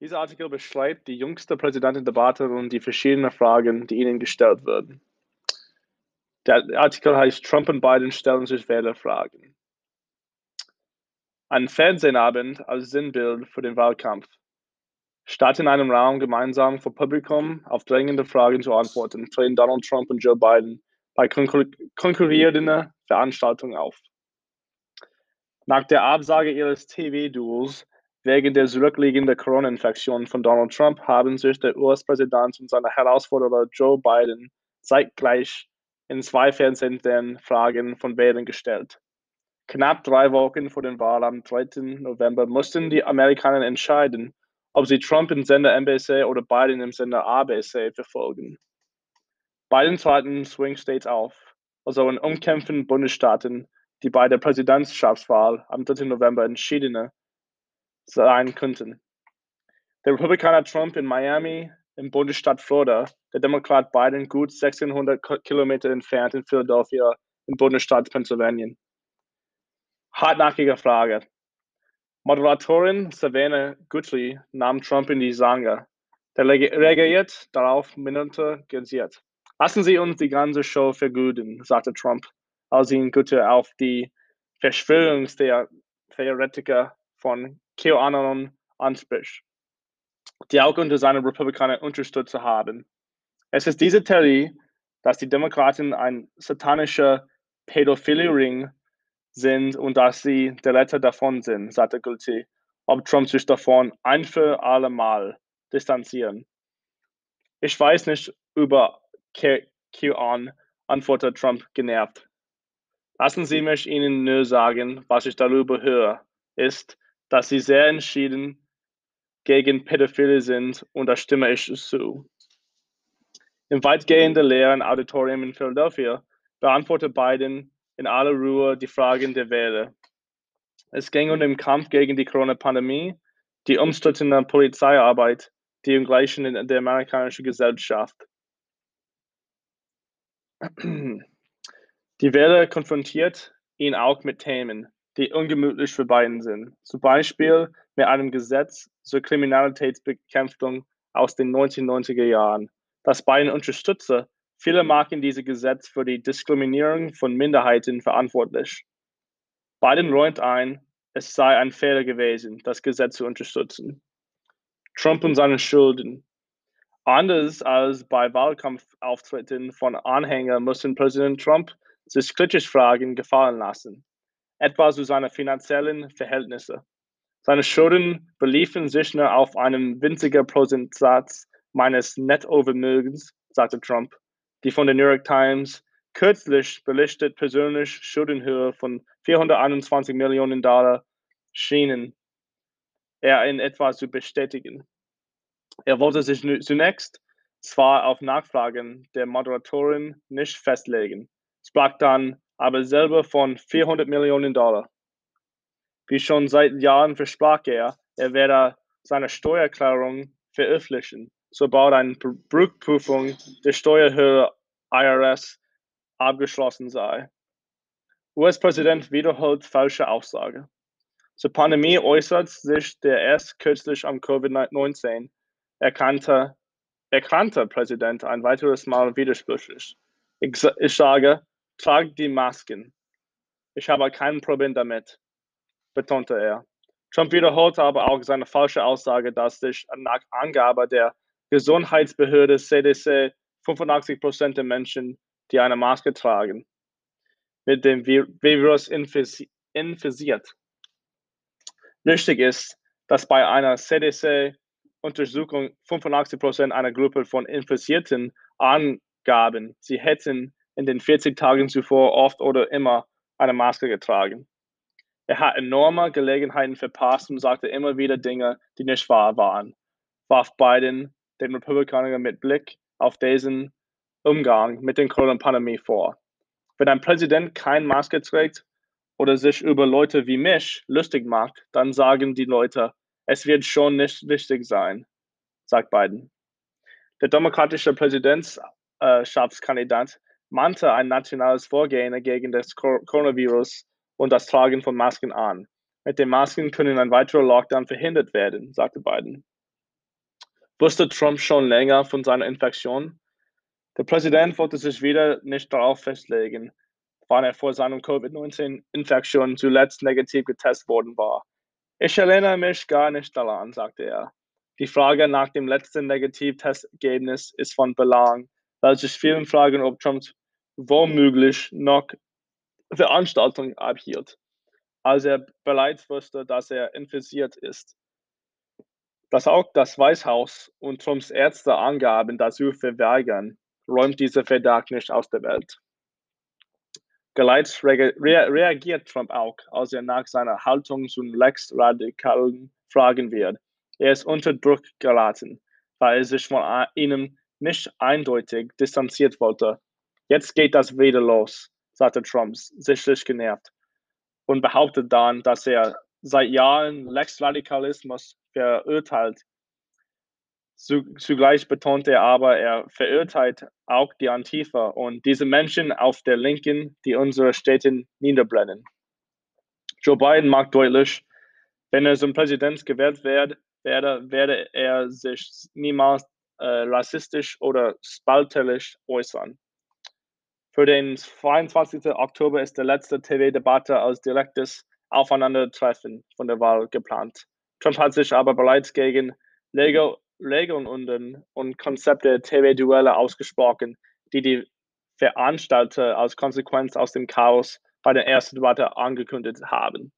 Dieser Artikel beschreibt die jüngste Präsidentendebatte und die verschiedenen Fragen, die ihnen gestellt werden. Der Artikel heißt Trump und Biden stellen sich Wählerfragen. Ein Fernsehabend als Sinnbild für den Wahlkampf. Statt in einem Raum gemeinsam vor Publikum auf drängende Fragen zu antworten, treten Donald Trump und Joe Biden bei konkurrierenden Veranstaltungen auf. Nach der Absage ihres TV-Duels Wegen der zurückliegenden Corona-Infektion von Donald Trump haben sich der US-Präsident und seine Herausforderer Joe Biden zeitgleich in zwei Fernsehsendern Fragen von Wählern gestellt. Knapp drei Wochen vor der Wahl am 3. November mussten die Amerikaner entscheiden, ob sie Trump im Sender NBC oder Biden im Sender ABC verfolgen. Beiden traten Swing States auf, also in umkämpften Bundesstaaten, die bei der Präsidentschaftswahl am 3. November entschiedene sein könnten. Der Republikaner Trump in Miami im Bundesstaat Florida, der Demokrat Biden gut 1600 Kilometer entfernt in Philadelphia im Bundesstaat Pennsylvania. Hartnäckige Frage. Moderatorin Savannah Guthrie nahm Trump in die Zange. Der reagiert darauf Minute gesiert. Lassen Sie uns die ganze Show vergüten, sagte Trump, als ihn Guthrie auf die Verschwörungstheoretiker von QAnon anspricht, die auch unter seinen Republikanern Unterstützer haben. Es ist diese Theorie, dass die Demokraten ein satanischer Pädophilie-Ring sind und dass sie der Letter davon sind, sagte Guilty, ob Trump sich davon ein für alle Mal distanzieren. Ich weiß nicht über QAnon, antwortete Trump genervt. Lassen Sie mich Ihnen nur sagen, was ich darüber höre, ist, dass sie sehr entschieden gegen Pädophilie sind und da stimme ich zu. Im weitgehenden leeren Auditorium in Philadelphia beantwortet Biden in aller Ruhe die Fragen der Wähler. Es ging um den Kampf gegen die Corona-Pandemie, die umstrittene Polizeiarbeit, die Ungleichen in der amerikanischen Gesellschaft. Die Wähler konfrontiert ihn auch mit Themen, die ungemütlich für Biden sind. Zum Beispiel mit einem Gesetz zur Kriminalitätsbekämpfung aus den 1990er Jahren, das Biden unterstütze. Viele machen dieses Gesetz für die Diskriminierung von Minderheiten verantwortlich. Biden räumt ein, es sei ein Fehler gewesen, das Gesetz zu unterstützen. Trump und seine Schulden. Anders als bei Wahlkampfauftritten von Anhängern mussten Präsident Trump sich kritisch Fragen gefallen lassen etwa zu seinen finanziellen Verhältnissen. Seine Schulden beliefen sich nur auf einen winzigen Prozentsatz meines Nettovermögens, sagte Trump, die von der New York Times kürzlich belichtet persönliche Schuldenhöhe von 421 Millionen Dollar schienen er in etwa zu bestätigen. Er wollte sich zunächst zwar auf Nachfragen der Moderatorin nicht festlegen, sprach dann aber selber von 400 Millionen Dollar. Wie schon seit Jahren versprach er, er werde seine Steuererklärung veröffentlichen, sobald eine Brückprüfung der Steuerhöhe IRS abgeschlossen sei. US-Präsident wiederholt falsche Aussage. Zur Pandemie äußert sich der erst kürzlich am Covid-19 erkannte, erkannte Präsident ein weiteres Mal widersprüchlich. Ich, ich sage, Tragt die Masken. Ich habe kein Problem damit, betonte er. Trump wiederholte aber auch seine falsche Aussage, dass sich nach Angabe der Gesundheitsbehörde CDC 85 Prozent der Menschen, die eine Maske tragen, mit dem Virus infiziert. Wichtig ist, dass bei einer CDC-Untersuchung 85 Prozent einer Gruppe von Infizierten angaben, sie hätten in den 40 Tagen zuvor oft oder immer eine Maske getragen. Er hat enorme Gelegenheiten verpasst und sagte immer wieder Dinge, die nicht wahr waren, warf Biden den Republikanern mit Blick auf diesen Umgang mit der Corona-Pandemie vor. Wenn ein Präsident keine Maske trägt oder sich über Leute wie mich lustig macht, dann sagen die Leute, es wird schon nicht wichtig sein, sagt Biden. Der demokratische Präsidentschaftskandidat mahnte ein nationales Vorgehen gegen das Coronavirus und das Tragen von Masken an. Mit den Masken können ein weiterer Lockdown verhindert werden, sagte Biden. Wusste Trump schon länger von seiner Infektion? Der Präsident wollte sich wieder nicht darauf festlegen, wann er vor seiner Covid-19-Infektion zuletzt negativ getestet worden war. Ich erinnere mich gar nicht daran, sagte er. Die Frage nach dem letzten Negativtestergebnis ist von Belang, weil sich vielen fragen, ob Trump womöglich noch Veranstaltungen abhielt, als er bereits wusste, dass er infiziert ist. Dass auch das Weißhaus und Trumps Ärzte angaben, sie verweigern, räumt dieser Verdacht nicht aus der Welt. Gleich reagiert Trump auch, als er nach seiner Haltung zum Rechtsradikalen fragen wird. Er ist unter Druck geraten, weil er sich von ihnen nicht eindeutig distanziert wollte. Jetzt geht das wieder los, sagte Trump, sichtlich genervt, und behauptet dann, dass er seit Jahren Rechtsradikalismus verurteilt. Zugleich betont er aber, er verurteilt auch die Antifa und diese Menschen auf der Linken, die unsere Städte niederbrennen. Joe Biden macht deutlich, wenn er zum Präsident gewählt werde, werde, werde er sich niemals äh, rassistisch oder spalterisch äußern. Für den 22. Oktober ist die letzte TV-Debatte als direktes Aufeinandertreffen von der Wahl geplant. Trump hat sich aber bereits gegen Regeln und, und Konzepte TV-Duelle ausgesprochen, die die Veranstalter als Konsequenz aus dem Chaos bei der ersten Debatte angekündigt haben.